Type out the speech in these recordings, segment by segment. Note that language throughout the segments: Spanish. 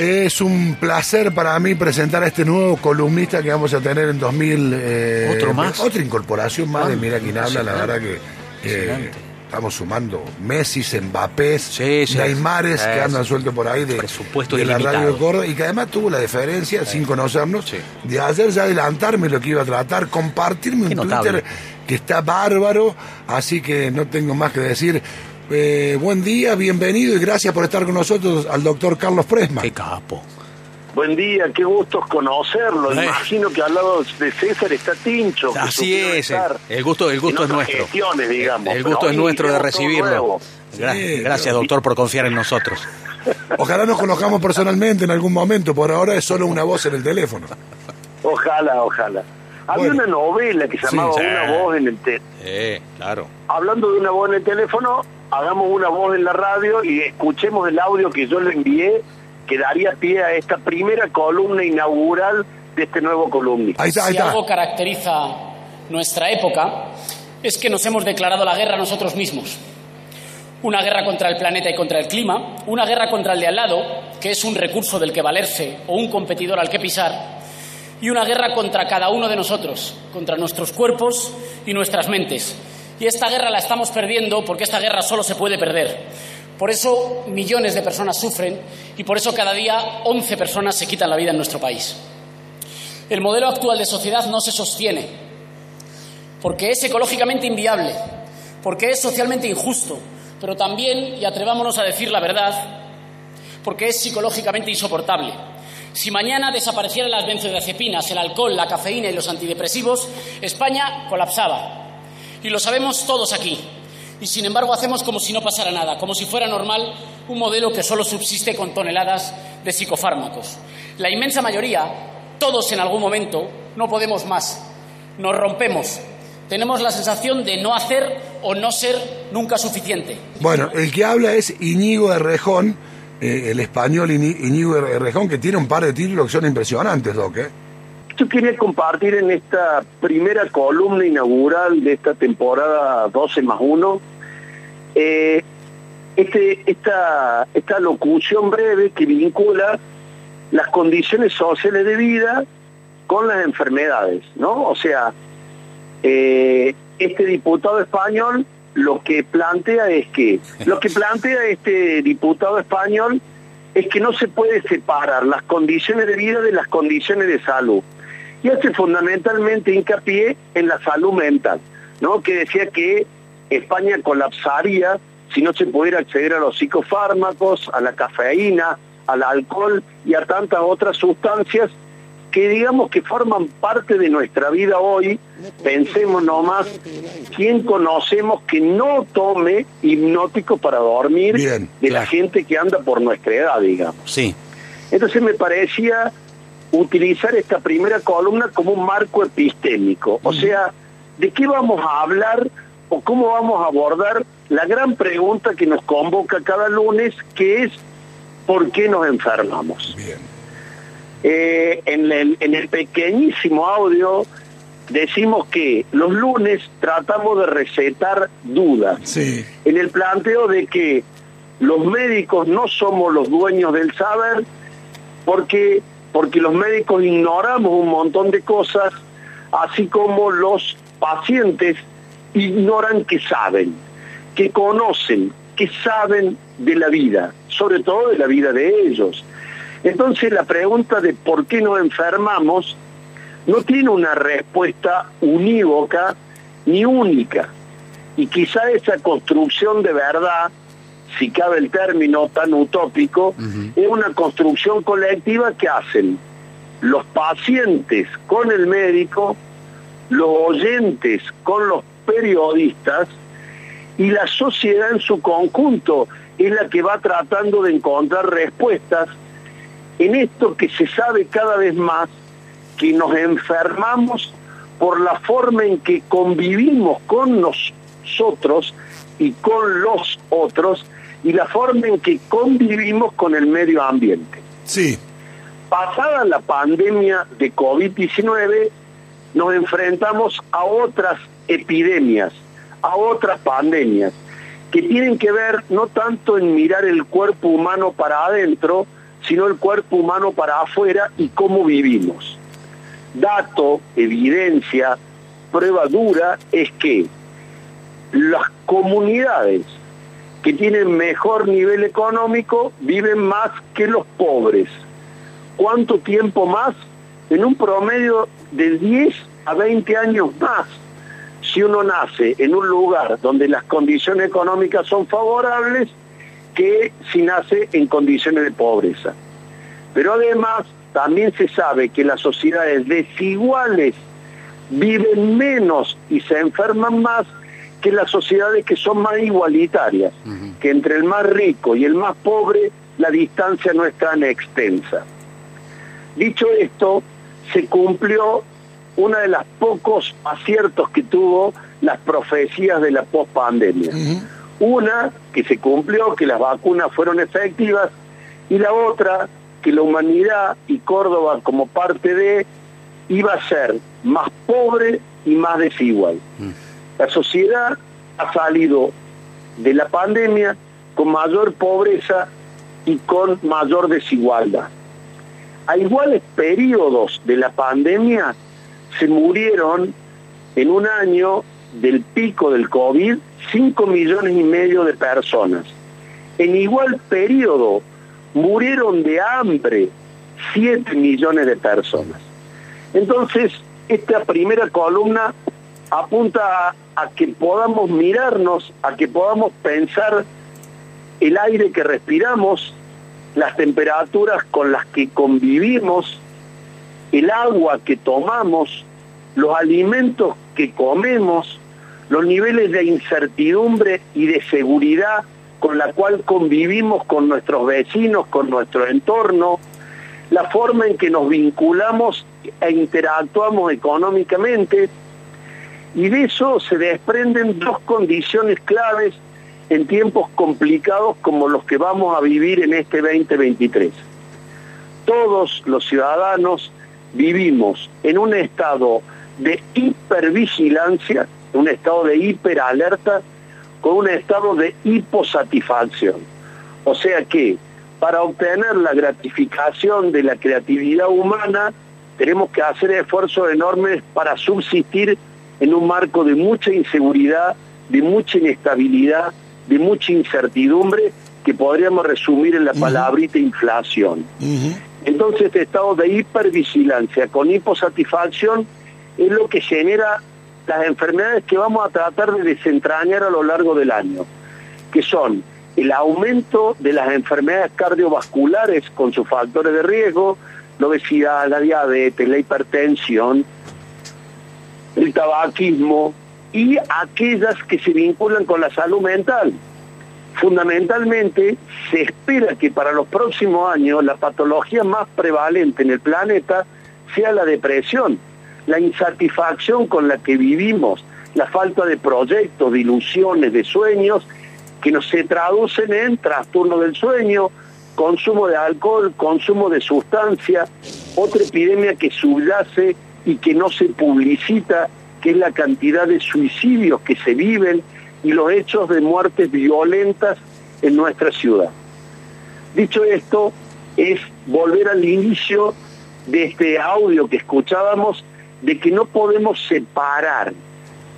Es un placer para mí presentar a este nuevo columnista que vamos a tener en 2000. eh, ¿Otro más? Otra incorporación más de Mira quién habla, la verdad que. eh, estamos sumando Messi, Mbappés, Sí, sí. Neymares que andan sueltos por ahí de, Presupuesto de la radio de Córdoba y que además tuvo la deferencia, sin conocernos, de hacer ya adelantarme lo que iba a tratar, compartirme Qué un notable. Twitter que está bárbaro, así que no tengo más que decir. Eh, buen día, bienvenido y gracias por estar con nosotros al doctor Carlos Presma. Qué capo. Buen día, qué gusto conocerlo. Eh. Imagino que al lado de César está Tincho. Así es, el, estar el gusto, el gusto es nuestro. gestiones, digamos, el gusto es nuestro de recibirlo. Gra- Sí, gracias, pero- doctor, por confiar en nosotros. Ojalá nos conozcamos personalmente en algún momento, por ahora es solo una voz en el teléfono. Ojalá, ojalá. Había Bueno. una novela que se Sí, llamaba sí. Una voz en el te Eh, claro. Hablando de una voz en el teléfono, hagamos una voz en la radio y escuchemos el audio que yo le envié que daría pie a esta primera columna inaugural de este nuevo columnista. Ahí está, ahí si algo caracteriza nuestra época es que nos hemos declarado la guerra nosotros mismos. Una guerra contra el planeta y contra el clima, una guerra contra el de al lado, que es un recurso del que valerse o un competidor al que pisar, y una guerra contra cada uno de nosotros, contra nuestros cuerpos y nuestras mentes. Y esta guerra la estamos perdiendo porque esta guerra solo se puede perder. Por eso millones de personas sufren y por eso cada día 11 personas se quitan la vida en nuestro país. El modelo actual de sociedad no se sostiene porque es ecológicamente inviable, porque es socialmente injusto, pero también, y atrevámonos a decir la verdad, porque es psicológicamente insoportable. Si mañana desaparecieran las benzodiazepinas, el alcohol, la cafeína y los antidepresivos, España colapsaba. Y lo sabemos todos aquí. Y sin embargo hacemos como si no pasara nada, como si fuera normal un modelo que solo subsiste con toneladas de psicofármacos. La inmensa mayoría, todos en algún momento, no podemos más. Nos rompemos. Tenemos la sensación de no hacer o no ser nunca suficiente. Bueno, el que habla es Iñigo Errejón, eh, el español Iñi- Iñigo Errejón, que tiene un par de títulos que son impresionantes, Doc. ¿eh? Yo quería compartir en esta primera columna inaugural de esta temporada 12 más 1 eh, este, esta, esta locución breve que vincula las condiciones sociales de vida con las enfermedades, ¿no? O sea, eh, este diputado español lo que plantea es que, lo que plantea este diputado español es que no se puede separar las condiciones de vida de las condiciones de salud. Y hace fundamentalmente hincapié en la salud mental, ¿no? Que decía que España colapsaría si no se pudiera acceder a los psicofármacos, a la cafeína, al alcohol y a tantas otras sustancias que digamos que forman parte de nuestra vida hoy. Pensemos nomás, ¿quién conocemos que no tome hipnótico para dormir Bien, de la gente que anda por nuestra edad, digamos? Sí. Entonces me parecía utilizar esta primera columna como un marco epistémico, o sea, ¿de qué vamos a hablar o cómo vamos a abordar la gran pregunta que nos convoca cada lunes, que es ¿por qué nos enfermamos? Bien. Eh, en, el, en el pequeñísimo audio decimos que los lunes tratamos de recetar dudas Sí. en el planteo de que los médicos no somos los dueños del saber porque, porque los médicos ignoramos un montón de cosas, así como los pacientes ignoran que saben, que conocen, que saben de la vida, sobre todo de la vida de ellos. Entonces la pregunta de por qué nos enfermamos no tiene una respuesta unívoca ni única. Y quizá esa construcción de verdad, si cabe el término tan utópico, es una construcción colectiva que hacen los pacientes con el médico, los oyentes con los periodistas y la sociedad en su conjunto es la que va tratando de encontrar respuestas en esto que se sabe cada vez más que nos enfermamos por la forma en que convivimos con nosotros y con los otros y la forma en que convivimos con el medio ambiente. Sí. Pasada la pandemia de COVID-19, nos enfrentamos a otras epidemias, a otras pandemias, que tienen que ver no tanto en mirar el cuerpo humano para adentro, sino el cuerpo humano para afuera y cómo vivimos. Dato, evidencia, prueba dura es que las comunidades que tienen mejor nivel económico viven más que los pobres. ¿Cuánto tiempo más? En un promedio de 10 a 20 años más. Si uno nace en un lugar donde las condiciones económicas son favorables, que si nace en condiciones de pobreza. Pero además también se sabe que las sociedades desiguales viven menos y se enferman más que las sociedades que son más igualitarias, que entre el más rico y el más pobre la distancia no es tan extensa. Dicho esto, se cumplió uno de los pocos aciertos que tuvo las profecías de la pospandemia. Una, que se cumplió, que las vacunas fueron efectivas, y la otra, que la humanidad y Córdoba como parte de iba a ser más pobre y más desigual. La sociedad ha salido de la pandemia con mayor pobreza y con mayor desigualdad. A iguales periodos de la pandemia se murieron en un año del pico del COVID 5 millones y medio de personas. En igual periodo murieron de hambre 7 millones de personas. Entonces, esta primera columna apunta a, que podamos mirarnos, a que podamos pensar el aire que respiramos, las temperaturas con las que convivimos, el agua que tomamos, los alimentos que comemos, los niveles de incertidumbre y de seguridad con la cual convivimos con nuestros vecinos, con nuestro entorno, la forma en que nos vinculamos e interactuamos económicamente, y de eso se desprenden dos condiciones claves en tiempos complicados como los que vamos a vivir en este 2023. Todos los ciudadanos vivimos en un estado de hipervigilancia, un estado de hiperalerta, con un estado de hiposatisfacción. O sea que para obtener la gratificación de la creatividad humana, tenemos que hacer esfuerzos enormes para subsistir en un marco de mucha inseguridad, de mucha inestabilidad, de mucha incertidumbre, que podríamos resumir en la palabrita inflación. Entonces este estado de hipervigilancia con hiposatisfacción es lo que genera las enfermedades que vamos a tratar de desentrañar a lo largo del año, que son el aumento de las enfermedades cardiovasculares con sus factores de riesgo, la obesidad, la diabetes, la hipertensión, el tabaquismo y aquellas que se vinculan con la salud mental. Fundamentalmente, se espera que para los próximos años la patología más prevalente en el planeta sea la depresión, la insatisfacción con la que vivimos, la falta de proyectos, de ilusiones, de sueños, que no se traducen en trastorno del sueño, consumo de alcohol, consumo de sustancias, otra epidemia que subyace y que no se publicita, que es la cantidad de suicidios que se viven y los hechos de muertes violentas en nuestra ciudad. Dicho esto, es volver al inicio de este audio que escuchábamos de que no podemos separar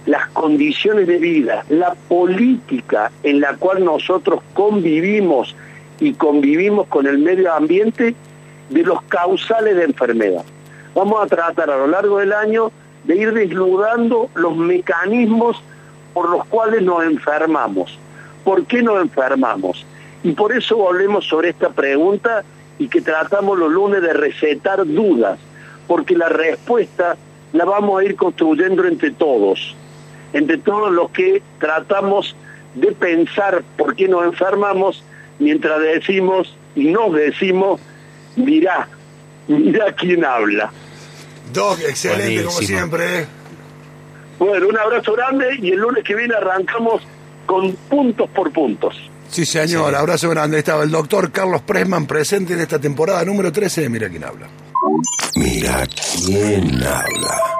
las condiciones de vida, la política en la cual nosotros convivimos y convivimos con el medio ambiente de los causales de enfermedad. Vamos a tratar a lo largo del año de ir desnudando los mecanismos por los cuales nos enfermamos. ¿Por qué nos enfermamos? Y por eso volvemos sobre esta pregunta y que tratamos los lunes de recetar dudas, porque la respuesta la vamos a ir construyendo entre todos, entre todos los que tratamos de pensar por qué nos enfermamos mientras decimos y nos decimos, mirá, mirá quién habla. Doc, excelente como siempre. ¿eh? Bueno, un abrazo grande y el lunes que viene arrancamos con puntos por puntos. Sí, señor, abrazo grande. Estaba el doctor Carlos Presman presente en esta temporada número 13 de Mira quién habla. Mira quién habla.